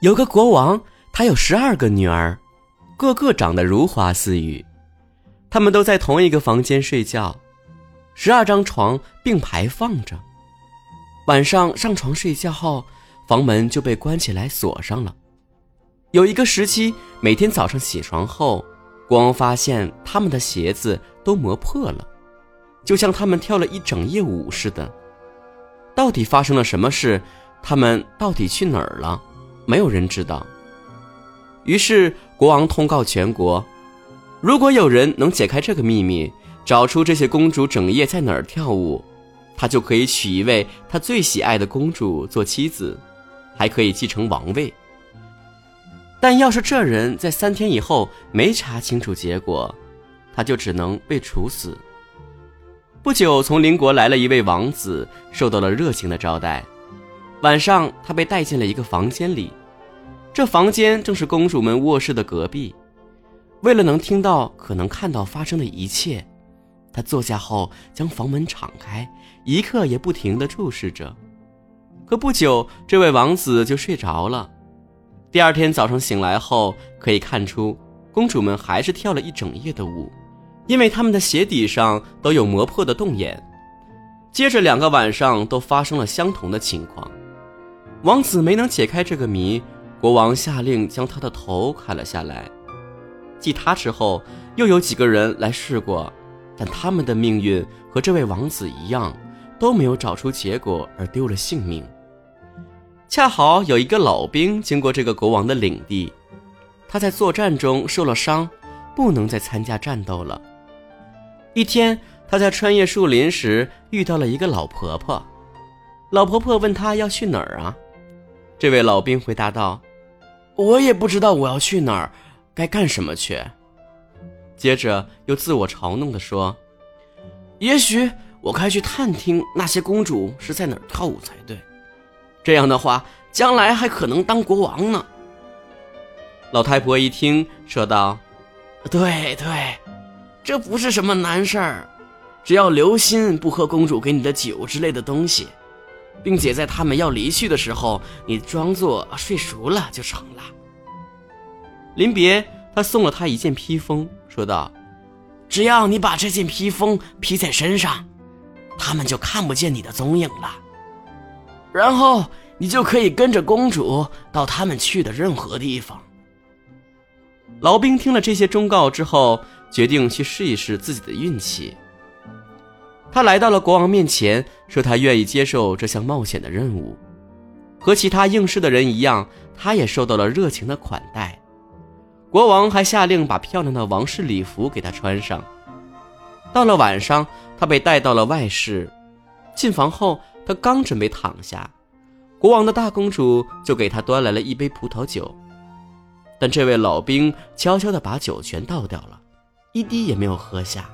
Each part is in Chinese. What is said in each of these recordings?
有个国王，他有十二个女儿，个个长得如花似玉，他们都在同一个房间睡觉，十二张床并排放着。晚上上床睡觉后，房门就被关起来锁上了。有一个时期，每天早上起床后，国王发现他们的鞋子都磨破了，就像他们跳了一整夜舞似的。到底发生了什么事？他们到底去哪儿了？没有人知道。于是国王通告全国：如果有人能解开这个秘密，找出这些公主整夜在哪儿跳舞，他就可以娶一位他最喜爱的公主做妻子，还可以继承王位。但要是这人在三天以后没查清楚结果，他就只能被处死。不久，从邻国来了一位王子，受到了热情的招待。晚上，他被带进了一个房间里，这房间正是公主们卧室的隔壁。为了能听到可能看到发生的一切，他坐下后将房门敞开，一刻也不停地注视着。可不久，这位王子就睡着了。第二天早上醒来后，可以看出公主们还是跳了一整夜的舞，因为他们的鞋底上都有磨破的洞眼。接着两个晚上都发生了相同的情况。王子没能解开这个谜，国王下令将他的头砍了下来。继他之后，又有几个人来试过，但他们的命运和这位王子一样，都没有找出结果而丢了性命。恰好有一个老兵经过这个国王的领地，他在作战中受了伤，不能再参加战斗了。一天，他在穿越树林时遇到了一个老婆婆，老婆婆问他要去哪儿啊？这位老兵回答道：“我也不知道我要去哪儿，该干什么去。”接着又自我嘲弄地说：“也许我该去探听那些公主是在哪儿跳舞才对，这样的话，将来还可能当国王呢。”老太婆一听，说道：“对对，这不是什么难事儿，只要留心不喝公主给你的酒之类的东西。”并且在他们要离去的时候，你装作睡熟了就成了。临别，他送了他一件披风，说道：“只要你把这件披风披在身上，他们就看不见你的踪影了。然后你就可以跟着公主到他们去的任何地方。”老兵听了这些忠告之后，决定去试一试自己的运气。他来到了国王面前，说他愿意接受这项冒险的任务。和其他应试的人一样，他也受到了热情的款待。国王还下令把漂亮的王室礼服给他穿上。到了晚上，他被带到了外室。进房后，他刚准备躺下，国王的大公主就给他端来了一杯葡萄酒。但这位老兵悄悄地把酒全倒掉了，一滴也没有喝下。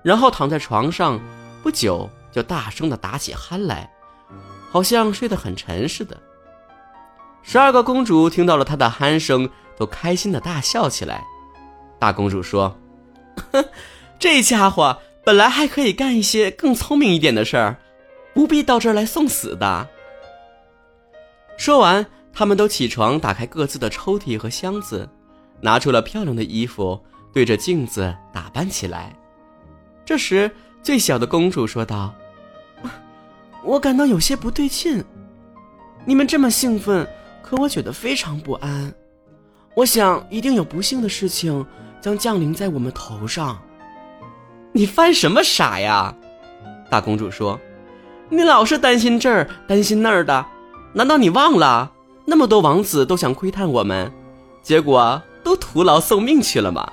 然后躺在床上，不久就大声的打起鼾来，好像睡得很沉似的。十二个公主听到了他的鼾声，都开心的大笑起来。大公主说：“这家伙本来还可以干一些更聪明一点的事儿，不必到这儿来送死的。”说完，他们都起床，打开各自的抽屉和箱子，拿出了漂亮的衣服，对着镜子打扮起来。这时，最小的公主说道：“我感到有些不对劲。你们这么兴奋，可我觉得非常不安。我想，一定有不幸的事情将降临在我们头上。”你犯什么傻呀？大公主说：“你老是担心这儿，担心那儿的，难道你忘了那么多王子都想窥探我们，结果都徒劳送命去了吗？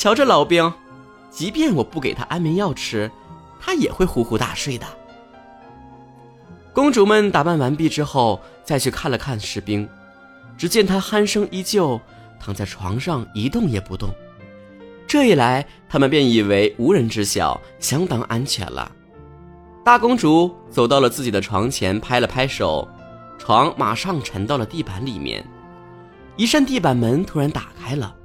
瞧这老兵。”即便我不给他安眠药吃，他也会呼呼大睡的。公主们打扮完毕之后，再去看了看士兵，只见他鼾声依旧，躺在床上一动也不动。这一来，他们便以为无人知晓，相当安全了。大公主走到了自己的床前，拍了拍手，床马上沉到了地板里面。一扇地板门突然打开了，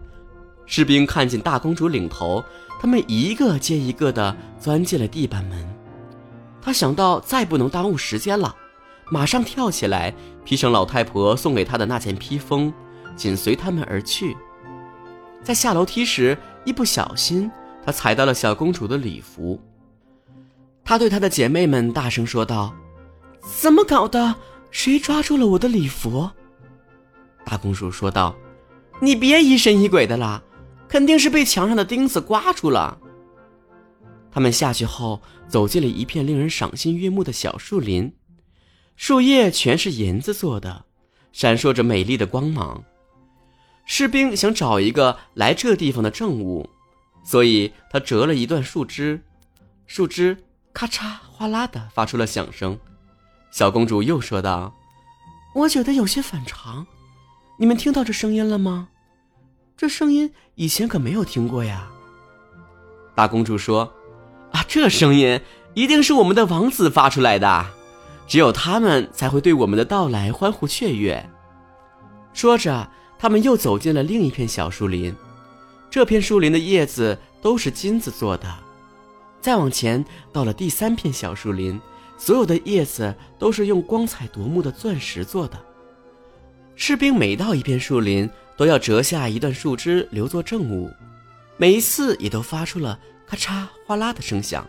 士兵看见大公主领头。他们一个接一个的钻进了地板门，他想到再不能耽误时间了，马上跳起来，披上老太婆送给他的那件披风，紧随他们而去。在下楼梯时，一不小心，他踩到了小公主的礼服。他对他的姐妹们大声说道：“怎么搞的？谁抓住了我的礼服？”大公主说道：“你别疑神疑鬼的啦，肯定是被墙上的钉子刮住了。”他们下去后，走进了一片令人赏心悦目的小树林，树叶全是银子做的，闪烁着美丽的光芒。士兵想找一个来这地方的证物，所以他折了一段树枝，树枝咔嚓哗啦的发出了响声。小公主又说道：“我觉得有些反常。”你们听到这声音了吗？这声音以前可没有听过呀。大公主说：“啊，这声音一定是我们的王子发出来的，只有他们才会对我们的到来欢呼雀跃。”说着，他们又走进了另一片小树林。这片树林的叶子都是金子做的。再往前，到了第三片小树林，所有的叶子都是用光彩夺目的钻石做的。士兵每到一片树林，都要折下一段树枝留作证物，每一次也都发出了咔嚓哗啦的声响。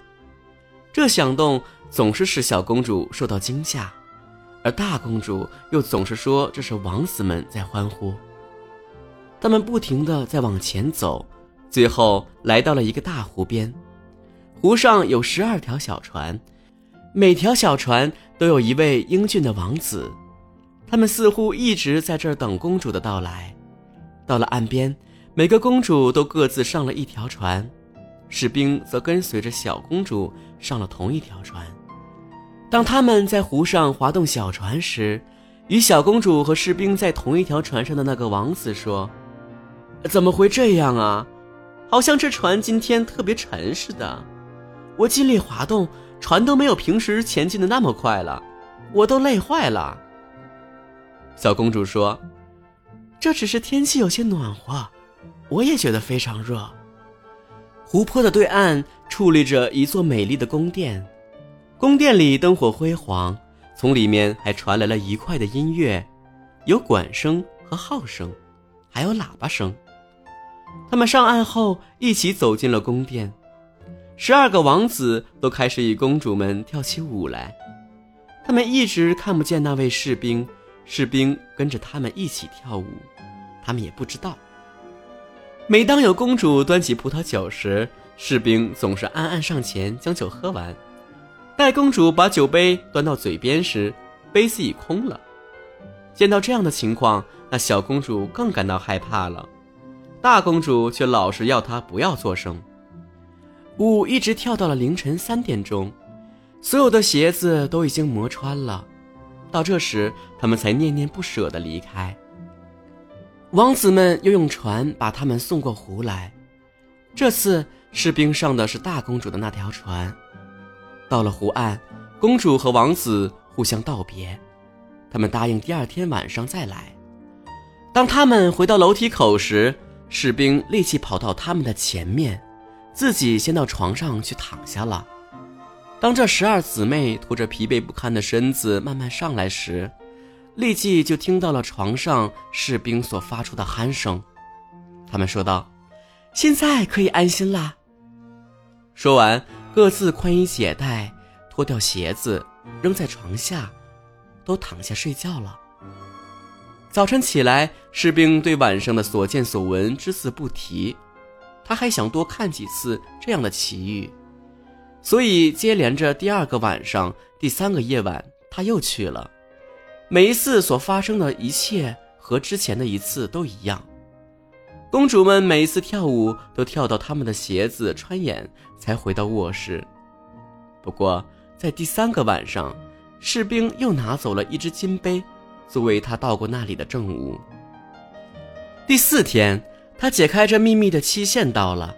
这响动总是使小公主受到惊吓，而大公主又总是说这是王子们在欢呼。他们不停地在往前走，最后来到了一个大湖边，湖上有十二条小船，每条小船都有一位英俊的王子。他们似乎一直在这儿等公主的到来。到了岸边，每个公主都各自上了一条船，士兵则跟随着小公主上了同一条船。当他们在湖上划动小船时，与小公主和士兵在同一条船上的那个王子说：“怎么会这样啊？好像这船今天特别沉似的。我尽力划动，船都没有平时前进的那么快了，我都累坏了。”小公主说：“这只是天气有些暖和，我也觉得非常热。”湖泊的对岸矗立着一座美丽的宫殿，宫殿里灯火辉煌，从里面还传来了愉快的音乐，有管声和号声，还有喇叭声。他们上岸后一起走进了宫殿，十二个王子都开始与公主们跳起舞来。他们一直看不见那位士兵。士兵跟着他们一起跳舞，他们也不知道。每当有公主端起葡萄酒时，士兵总是暗暗上前将酒喝完。待公主把酒杯端到嘴边时，杯子已空了。见到这样的情况，那小公主更感到害怕了。大公主却老是要她不要作声。舞一直跳到了凌晨三点钟，所有的鞋子都已经磨穿了。到这时，他们才念念不舍地离开。王子们又用船把他们送过湖来。这次士兵上的是大公主的那条船。到了湖岸，公主和王子互相道别，他们答应第二天晚上再来。当他们回到楼梯口时，士兵立即跑到他们的前面，自己先到床上去躺下了。当这十二姊妹拖着疲惫不堪的身子慢慢上来时，立即就听到了床上士兵所发出的鼾声。他们说道：“现在可以安心啦。”说完，各自宽衣解带，脱掉鞋子，扔在床下，都躺下睡觉了。早晨起来，士兵对晚上的所见所闻只字不提，他还想多看几次这样的奇遇。所以，接连着第二个晚上、第三个夜晚，他又去了。每一次所发生的一切和之前的一次都一样。公主们每一次跳舞都跳到他们的鞋子穿眼，才回到卧室。不过，在第三个晚上，士兵又拿走了一只金杯，作为他到过那里的证物。第四天，他解开这秘密的期限到了。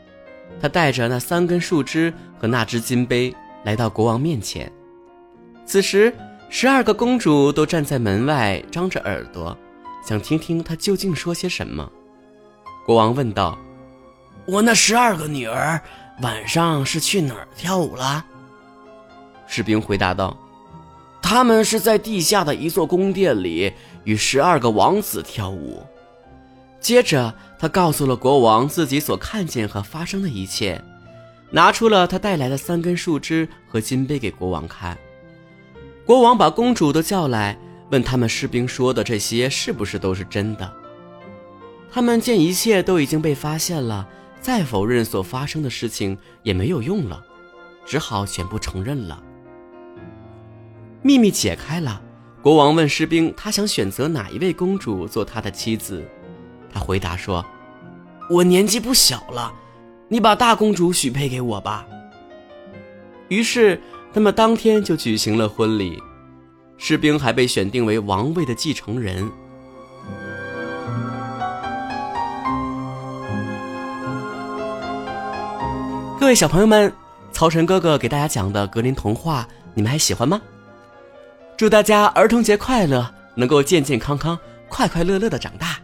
他带着那三根树枝和那只金杯来到国王面前。此时，十二个公主都站在门外，张着耳朵，想听听他究竟说些什么。国王问道：“我那十二个女儿晚上是去哪儿跳舞了？”士兵回答道：“他们是在地下的一座宫殿里与十二个王子跳舞。”接着，他告诉了国王自己所看见和发生的一切，拿出了他带来的三根树枝和金杯给国王看。国王把公主都叫来，问他们士兵说的这些是不是都是真的。他们见一切都已经被发现了，再否认所发生的事情也没有用了，只好全部承认了。秘密解开了，国王问士兵，他想选择哪一位公主做他的妻子。他回答说：“我年纪不小了，你把大公主许配给我吧。”于是他们当天就举行了婚礼，士兵还被选定为王位的继承人。各位小朋友们，曹晨哥哥给大家讲的格林童话，你们还喜欢吗？祝大家儿童节快乐，能够健健康康、快快乐乐的长大。